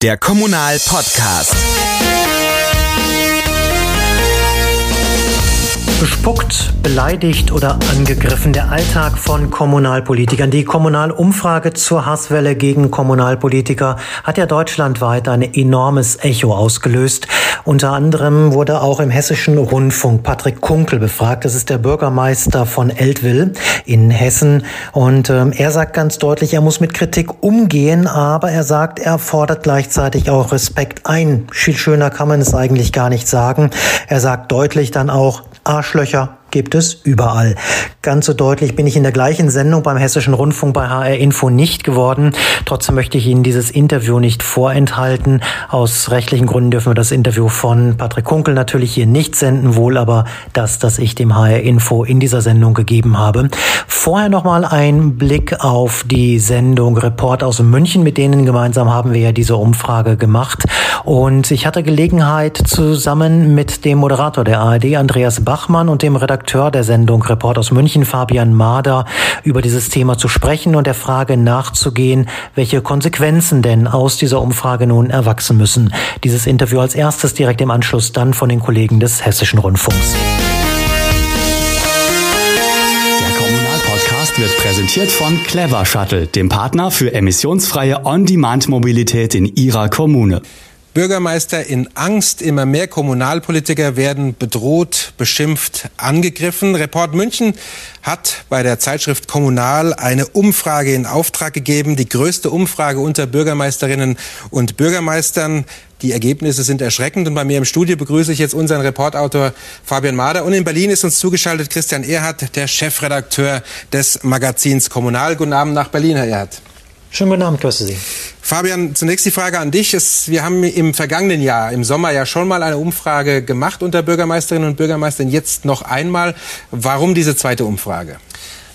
Der Kommunal Podcast. Bespuckt, beleidigt oder angegriffen. Der Alltag von Kommunalpolitikern. Die Kommunalumfrage zur Hasswelle gegen Kommunalpolitiker hat ja deutschlandweit ein enormes Echo ausgelöst. Unter anderem wurde auch im hessischen Rundfunk Patrick Kunkel befragt. Das ist der Bürgermeister von Eltville in Hessen. Und ähm, er sagt ganz deutlich, er muss mit Kritik umgehen, aber er sagt, er fordert gleichzeitig auch Respekt ein. Viel schöner kann man es eigentlich gar nicht sagen. Er sagt deutlich dann auch, Arschlöcher gibt es überall. Ganz so deutlich bin ich in der gleichen Sendung beim Hessischen Rundfunk bei HR Info nicht geworden. Trotzdem möchte ich Ihnen dieses Interview nicht vorenthalten. Aus rechtlichen Gründen dürfen wir das Interview von Patrick Kunkel natürlich hier nicht senden, wohl aber das, das ich dem HR Info in dieser Sendung gegeben habe. Vorher nochmal ein Blick auf die Sendung Report aus München. Mit denen gemeinsam haben wir ja diese Umfrage gemacht. Und ich hatte Gelegenheit zusammen mit dem Moderator der ARD, Andreas Bachmann, und dem Redakteur Redakteur der Sendung Report aus München, Fabian Mader, über dieses Thema zu sprechen und der Frage nachzugehen, welche Konsequenzen denn aus dieser Umfrage nun erwachsen müssen. Dieses Interview als erstes direkt im Anschluss dann von den Kollegen des Hessischen Rundfunks. Der Kommunalpodcast wird präsentiert von Clever Shuttle, dem Partner für emissionsfreie On-Demand-Mobilität in Ihrer Kommune. Bürgermeister in Angst, immer mehr Kommunalpolitiker werden bedroht, beschimpft, angegriffen. Report München hat bei der Zeitschrift Kommunal eine Umfrage in Auftrag gegeben, die größte Umfrage unter Bürgermeisterinnen und Bürgermeistern. Die Ergebnisse sind erschreckend und bei mir im Studio begrüße ich jetzt unseren Reportautor Fabian Mader und in Berlin ist uns zugeschaltet Christian Erhardt, der Chefredakteur des Magazins Kommunal. Guten Abend nach Berlin, Herr Erhardt. Schönen guten Abend, grüße Sie. Fabian, zunächst die Frage an dich. Es, wir haben im vergangenen Jahr, im Sommer ja schon mal eine Umfrage gemacht unter Bürgermeisterinnen und Bürgermeistern. Jetzt noch einmal. Warum diese zweite Umfrage?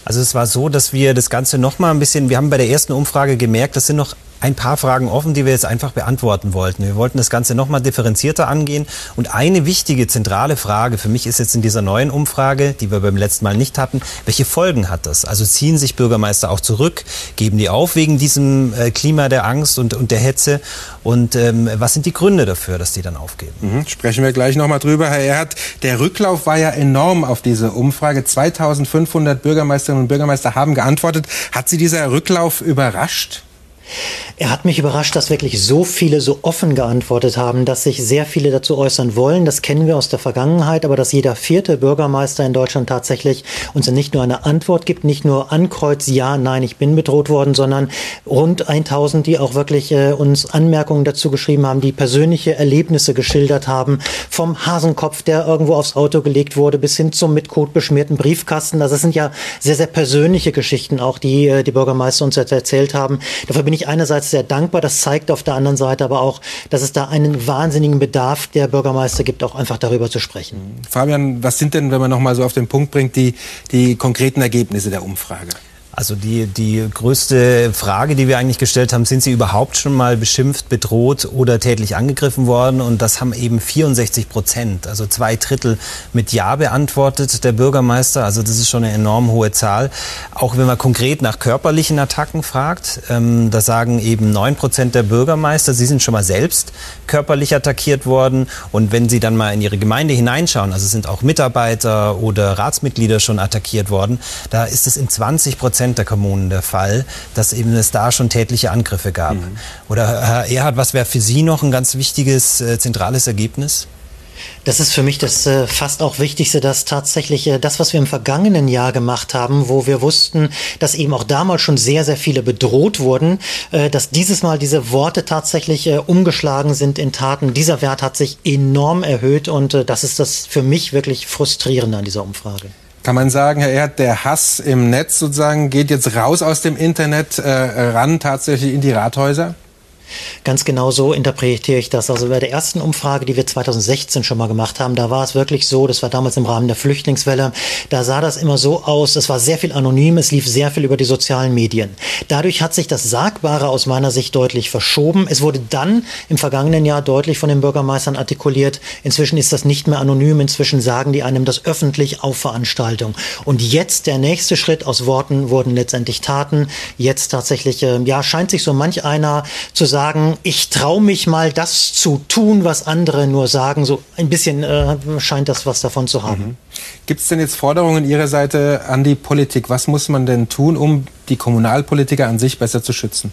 Also es war so, dass wir das Ganze noch mal ein bisschen, wir haben bei der ersten Umfrage gemerkt, das sind noch ein paar Fragen offen, die wir jetzt einfach beantworten wollten. Wir wollten das Ganze nochmal differenzierter angehen. Und eine wichtige, zentrale Frage für mich ist jetzt in dieser neuen Umfrage, die wir beim letzten Mal nicht hatten, welche Folgen hat das? Also ziehen sich Bürgermeister auch zurück, geben die auf wegen diesem äh, Klima der Angst und, und der Hetze? Und ähm, was sind die Gründe dafür, dass die dann aufgeben? Mhm, sprechen wir gleich nochmal drüber, Herr Erhardt. Der Rücklauf war ja enorm auf diese Umfrage. 2500 Bürgermeisterinnen und Bürgermeister haben geantwortet. Hat Sie dieser Rücklauf überrascht? Er hat mich überrascht, dass wirklich so viele so offen geantwortet haben, dass sich sehr viele dazu äußern wollen. Das kennen wir aus der Vergangenheit, aber dass jeder vierte Bürgermeister in Deutschland tatsächlich uns nicht nur eine Antwort gibt, nicht nur ankreuz, ja, nein, ich bin bedroht worden, sondern rund 1000, die auch wirklich äh, uns Anmerkungen dazu geschrieben haben, die persönliche Erlebnisse geschildert haben, vom Hasenkopf, der irgendwo aufs Auto gelegt wurde, bis hin zum mit Kot beschmierten Briefkasten. Also das sind ja sehr, sehr persönliche Geschichten auch, die äh, die Bürgermeister uns jetzt erzählt haben. Dafür bin ich einerseits sehr dankbar. Das zeigt auf der anderen Seite aber auch, dass es da einen wahnsinnigen Bedarf der Bürgermeister gibt, auch einfach darüber zu sprechen. Fabian, was sind denn, wenn man noch mal so auf den Punkt bringt, die, die konkreten Ergebnisse der Umfrage? Also die, die größte Frage, die wir eigentlich gestellt haben, sind Sie überhaupt schon mal beschimpft, bedroht oder tätlich angegriffen worden? Und das haben eben 64 Prozent, also zwei Drittel mit Ja beantwortet, der Bürgermeister. Also das ist schon eine enorm hohe Zahl. Auch wenn man konkret nach körperlichen Attacken fragt, ähm, da sagen eben neun Prozent der Bürgermeister, sie sind schon mal selbst körperlich attackiert worden. Und wenn Sie dann mal in Ihre Gemeinde hineinschauen, also sind auch Mitarbeiter oder Ratsmitglieder schon attackiert worden, da ist es in 20 Prozent Prozent der Kommunen der Fall, dass eben es da schon tätliche Angriffe gab. Mhm. Oder Herr Erhard, was wäre für Sie noch ein ganz wichtiges, äh, zentrales Ergebnis? Das ist für mich das äh, fast auch Wichtigste, dass tatsächlich äh, das, was wir im vergangenen Jahr gemacht haben, wo wir wussten, dass eben auch damals schon sehr, sehr viele bedroht wurden, äh, dass dieses Mal diese Worte tatsächlich äh, umgeschlagen sind in Taten. Dieser Wert hat sich enorm erhöht und äh, das ist das für mich wirklich frustrierende an dieser Umfrage. Kann man sagen, Herr Erd, der Hass im Netz sozusagen geht jetzt raus aus dem Internet, äh, ran tatsächlich in die Rathäuser? Ganz genau so interpretiere ich das. Also bei der ersten Umfrage, die wir 2016 schon mal gemacht haben, da war es wirklich so, das war damals im Rahmen der Flüchtlingswelle, da sah das immer so aus, es war sehr viel anonym, es lief sehr viel über die sozialen Medien. Dadurch hat sich das Sagbare aus meiner Sicht deutlich verschoben. Es wurde dann im vergangenen Jahr deutlich von den Bürgermeistern artikuliert, inzwischen ist das nicht mehr anonym, inzwischen sagen die einem das öffentlich auf Veranstaltung. Und jetzt der nächste Schritt aus Worten wurden letztendlich Taten. Jetzt tatsächlich, äh, ja, scheint sich so manch einer zu sagen, sagen, ich traue mich mal das zu tun, was andere nur sagen. So ein bisschen äh, scheint das was davon zu haben. Mhm. Gibt es denn jetzt Forderungen Ihrer Seite an die Politik? Was muss man denn tun, um die Kommunalpolitiker an sich besser zu schützen?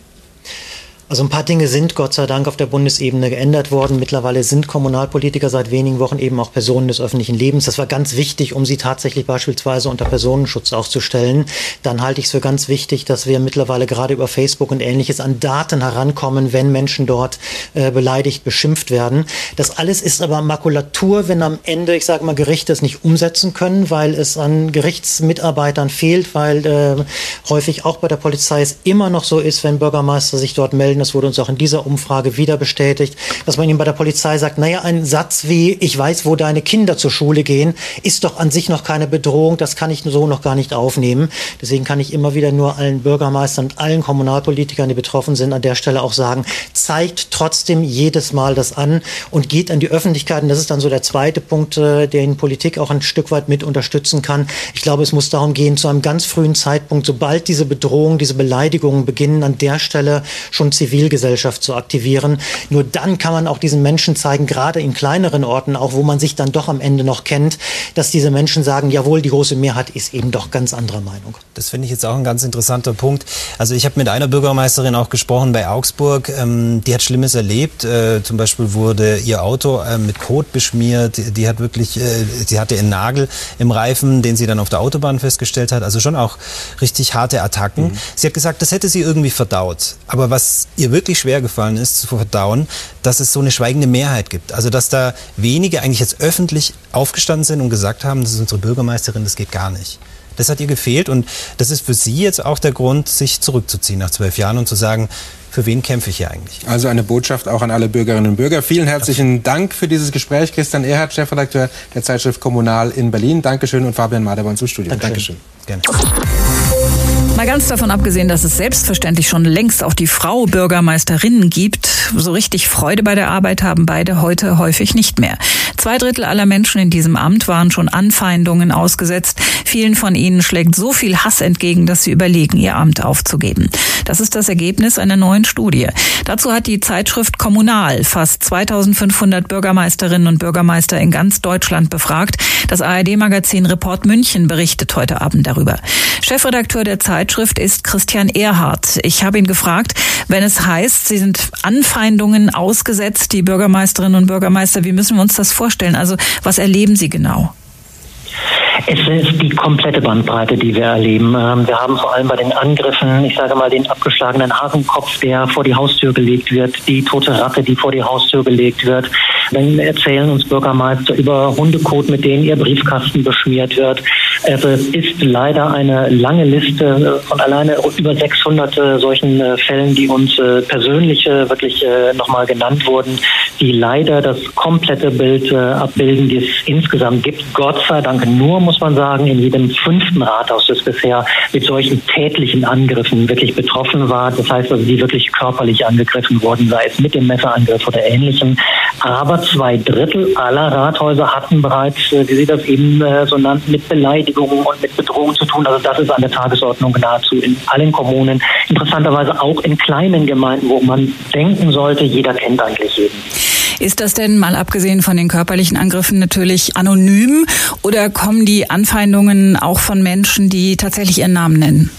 Also ein paar Dinge sind Gott sei Dank auf der Bundesebene geändert worden. Mittlerweile sind Kommunalpolitiker seit wenigen Wochen eben auch Personen des öffentlichen Lebens. Das war ganz wichtig, um sie tatsächlich beispielsweise unter Personenschutz auch zu stellen. Dann halte ich es für ganz wichtig, dass wir mittlerweile gerade über Facebook und ähnliches an Daten herankommen, wenn Menschen dort äh, beleidigt, beschimpft werden. Das alles ist aber Makulatur, wenn am Ende, ich sage mal, Gerichte es nicht umsetzen können, weil es an Gerichtsmitarbeitern fehlt, weil äh, häufig auch bei der Polizei es immer noch so ist, wenn Bürgermeister sich dort melden, das wurde uns auch in dieser Umfrage wieder bestätigt, dass man ihm bei der Polizei sagt, naja, ein Satz wie, ich weiß, wo deine Kinder zur Schule gehen, ist doch an sich noch keine Bedrohung, das kann ich so noch gar nicht aufnehmen. Deswegen kann ich immer wieder nur allen Bürgermeistern und allen Kommunalpolitikern, die betroffen sind, an der Stelle auch sagen, zeigt trotzdem jedes Mal das an und geht an die Öffentlichkeit. Und das ist dann so der zweite Punkt, äh, den Politik auch ein Stück weit mit unterstützen kann. Ich glaube, es muss darum gehen, zu einem ganz frühen Zeitpunkt, sobald diese Bedrohung, diese Beleidigungen beginnen, an der Stelle schon zivil Zivilgesellschaft zu aktivieren. Nur dann kann man auch diesen Menschen zeigen, gerade in kleineren Orten, auch wo man sich dann doch am Ende noch kennt, dass diese Menschen sagen, jawohl, die große Mehrheit ist eben doch ganz anderer Meinung. Das finde ich jetzt auch ein ganz interessanter Punkt. Also ich habe mit einer Bürgermeisterin auch gesprochen bei Augsburg. Ähm, die hat Schlimmes erlebt. Äh, zum Beispiel wurde ihr Auto äh, mit Kot beschmiert. Die, die hat wirklich, äh, sie hatte einen Nagel im Reifen, den sie dann auf der Autobahn festgestellt hat. Also schon auch richtig harte Attacken. Mhm. Sie hat gesagt, das hätte sie irgendwie verdaut. Aber was ihr wirklich schwer gefallen ist zu verdauen, dass es so eine schweigende Mehrheit gibt. Also dass da wenige eigentlich jetzt öffentlich aufgestanden sind und gesagt haben, das ist unsere Bürgermeisterin, das geht gar nicht. Das hat ihr gefehlt und das ist für Sie jetzt auch der Grund, sich zurückzuziehen nach zwölf Jahren und zu sagen, für wen kämpfe ich hier eigentlich? Also eine Botschaft auch an alle Bürgerinnen und Bürger. Vielen herzlichen Dank für dieses Gespräch. Christian Erhardt, Chefredakteur der Zeitschrift Kommunal in Berlin. Dankeschön und Fabian Mader bei uns im Studio. Dankeschön. Dankeschön. Gerne. Mal ganz davon abgesehen, dass es selbstverständlich schon längst auch die Frau Bürgermeisterinnen gibt, so richtig Freude bei der Arbeit haben beide heute häufig nicht mehr. Zwei Drittel aller Menschen in diesem Amt waren schon Anfeindungen ausgesetzt. Vielen von ihnen schlägt so viel Hass entgegen, dass sie überlegen, ihr Amt aufzugeben. Das ist das Ergebnis einer neuen Studie. Dazu hat die Zeitschrift Kommunal fast 2500 Bürgermeisterinnen und Bürgermeister in ganz Deutschland befragt. Das ARD-Magazin Report München berichtet heute Abend darüber. Chefredakteur der Zeitschrift Zeitschrift ist Christian Erhardt. Ich habe ihn gefragt, wenn es heißt, Sie sind Anfeindungen ausgesetzt, die Bürgermeisterinnen und Bürgermeister, wie müssen wir uns das vorstellen? Also was erleben Sie genau? Es ist die komplette Bandbreite, die wir erleben. Ähm, wir haben vor allem bei den Angriffen, ich sage mal, den abgeschlagenen Hasenkopf, der vor die Haustür gelegt wird, die tote Ratte, die vor die Haustür gelegt wird. Dann erzählen uns Bürgermeister über Hundekot, mit denen ihr Briefkasten beschmiert wird. Also es ist leider eine lange Liste von alleine über 600 äh, solchen äh, Fällen, die uns äh, persönlich wirklich nochmal genannt wurden, die leider das komplette Bild abbilden, die es insgesamt gibt. Gott sei Dank nur, muss man sagen, in jedem fünften Rathaus, das bisher mit solchen tätlichen Angriffen wirklich betroffen war. Das heißt also, die wirklich körperlich angegriffen wurden, sei es mit dem Messerangriff oder ähnlichem. Aber zwei Drittel aller Rathäuser hatten bereits, wie Sie das eben so nannten, mit Beleidigungen und mit Bedrohung zu tun. Also das ist an der Tagesordnung nahezu in allen Kommunen. Interessanterweise auch in kleinen Gemeinden, wo man denken sollte, jeder kennt eigentlich jeden. Ist das denn mal abgesehen von den körperlichen Angriffen natürlich anonym oder kommen die Anfeindungen auch von Menschen, die tatsächlich ihren Namen nennen?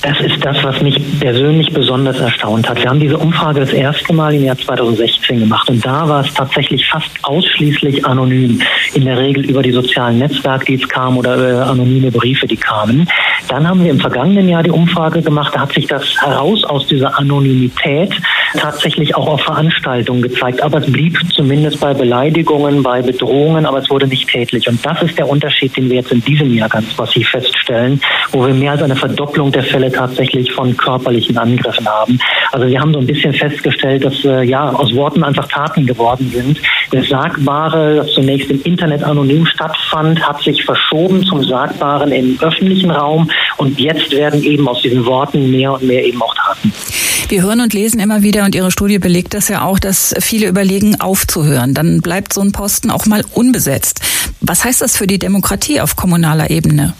Das ist das, was mich persönlich besonders erstaunt hat. Wir haben diese Umfrage das erste Mal im Jahr 2016 gemacht und da war es tatsächlich fast ausschließlich anonym. In der Regel über die sozialen Netzwerke, die es kamen oder äh, anonyme Briefe, die kamen. Dann haben wir im vergangenen Jahr die Umfrage gemacht, da hat sich das heraus aus dieser Anonymität tatsächlich auch auf Veranstaltungen gezeigt. Aber es blieb zumindest bei Beleidigungen, bei Bedrohungen, aber es wurde nicht tätlich. Und das ist der Unterschied, den wir jetzt in diesem Jahr ganz massiv feststellen, wo wir mehr als eine Verdopplung der Fälle tatsächlich von körperlichen Angriffen haben. Also wir haben so ein bisschen festgestellt, dass äh, ja aus Worten einfach Taten geworden sind. Das Sagbare, das zunächst im Internet anonym stattfand, hat sich verschoben zum Sagbaren im öffentlichen Raum und jetzt werden eben aus diesen Worten mehr und mehr eben auch Taten. Wir hören und lesen immer wieder und Ihre Studie belegt das ja auch, dass viele überlegen, aufzuhören. Dann bleibt so ein Posten auch mal unbesetzt. Was heißt das für die Demokratie auf kommunaler Ebene?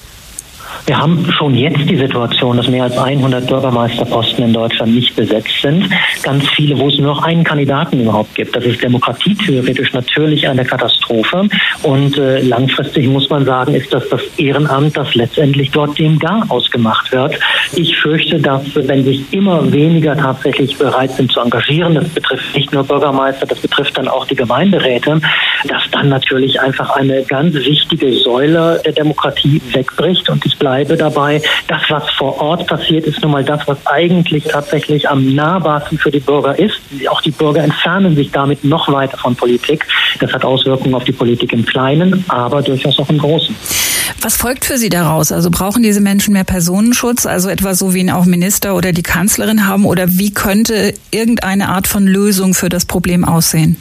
Wir haben schon jetzt die Situation, dass mehr als 100 Bürgermeisterposten in Deutschland nicht besetzt sind. Ganz viele, wo es nur noch einen Kandidaten überhaupt gibt. Das ist demokratietheoretisch natürlich eine Katastrophe. Und äh, langfristig muss man sagen, ist das das Ehrenamt, das letztendlich dort dem Gar ausgemacht wird. Ich fürchte, dass wenn sich immer weniger tatsächlich bereit sind zu engagieren, das betrifft nicht nur Bürgermeister, das betrifft dann auch die Gemeinderäte, dass dann natürlich einfach eine ganz wichtige Säule der Demokratie wegbricht. Und ich bleibe dabei, das, was vor Ort passiert, ist nun mal das, was eigentlich tatsächlich am nahbarsten für die Bürger ist. Auch die Bürger entfernen sich damit noch weiter von Politik. Das hat Auswirkungen auf die Politik im Kleinen, aber durchaus auch im Großen. Was folgt für Sie daraus? Also brauchen diese Menschen mehr Personenschutz, also etwa so wie ihn auch Minister oder die Kanzlerin haben? Oder wie könnte irgendeine Art von Lösung für das Problem aussehen?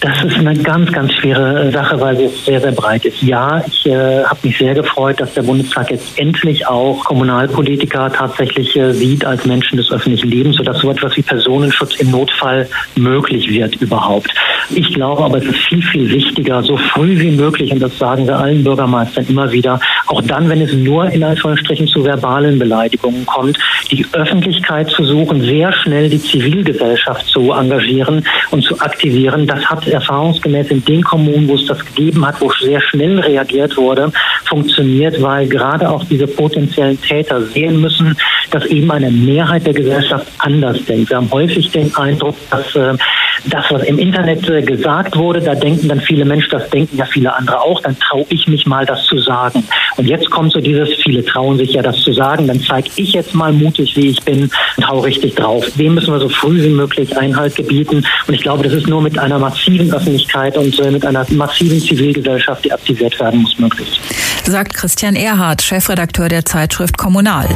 Das ist eine ganz, ganz schwere Sache, weil es sehr, sehr breit ist. Ja, ich äh, habe mich sehr gefreut, dass der Bundestag jetzt endlich auch Kommunalpolitiker tatsächlich äh, sieht als Menschen des öffentlichen Lebens, sodass so etwas wie Personenschutz im Notfall möglich wird überhaupt. Ich glaube aber, es ist viel, viel wichtiger, so früh wie möglich, und das sagen wir allen Bürgermeistern immer wieder, auch dann, wenn es nur in Anführungsstrichen zu verbalen Beleidigungen kommt, die Öffentlichkeit zu suchen, sehr schnell die Zivilgesellschaft zu engagieren und zu aktivieren. Das erfahrungsgemäß in den Kommunen, wo es das gegeben hat, wo sehr schnell reagiert wurde, funktioniert, weil gerade auch diese potenziellen Täter sehen müssen, dass eben eine Mehrheit der Gesellschaft anders denkt. Wir haben häufig den Eindruck, dass äh, das, was im Internet äh, gesagt wurde, da denken dann viele Menschen, das denken ja viele andere auch, dann traue ich mich mal, das zu sagen. Und jetzt kommt so dieses, viele trauen sich ja, das zu sagen, dann zeige ich jetzt mal mutig, wie ich bin und hau richtig drauf. Dem müssen wir so früh wie möglich Einhalt gebieten. Und ich glaube, das ist nur mit einer massiven Öffentlichkeit und äh, mit einer massiven Zivilgesellschaft, die aktiviert werden muss, möglich. Sagt Christian Erhardt, Chefredakteur der Zeitschrift Kommunal.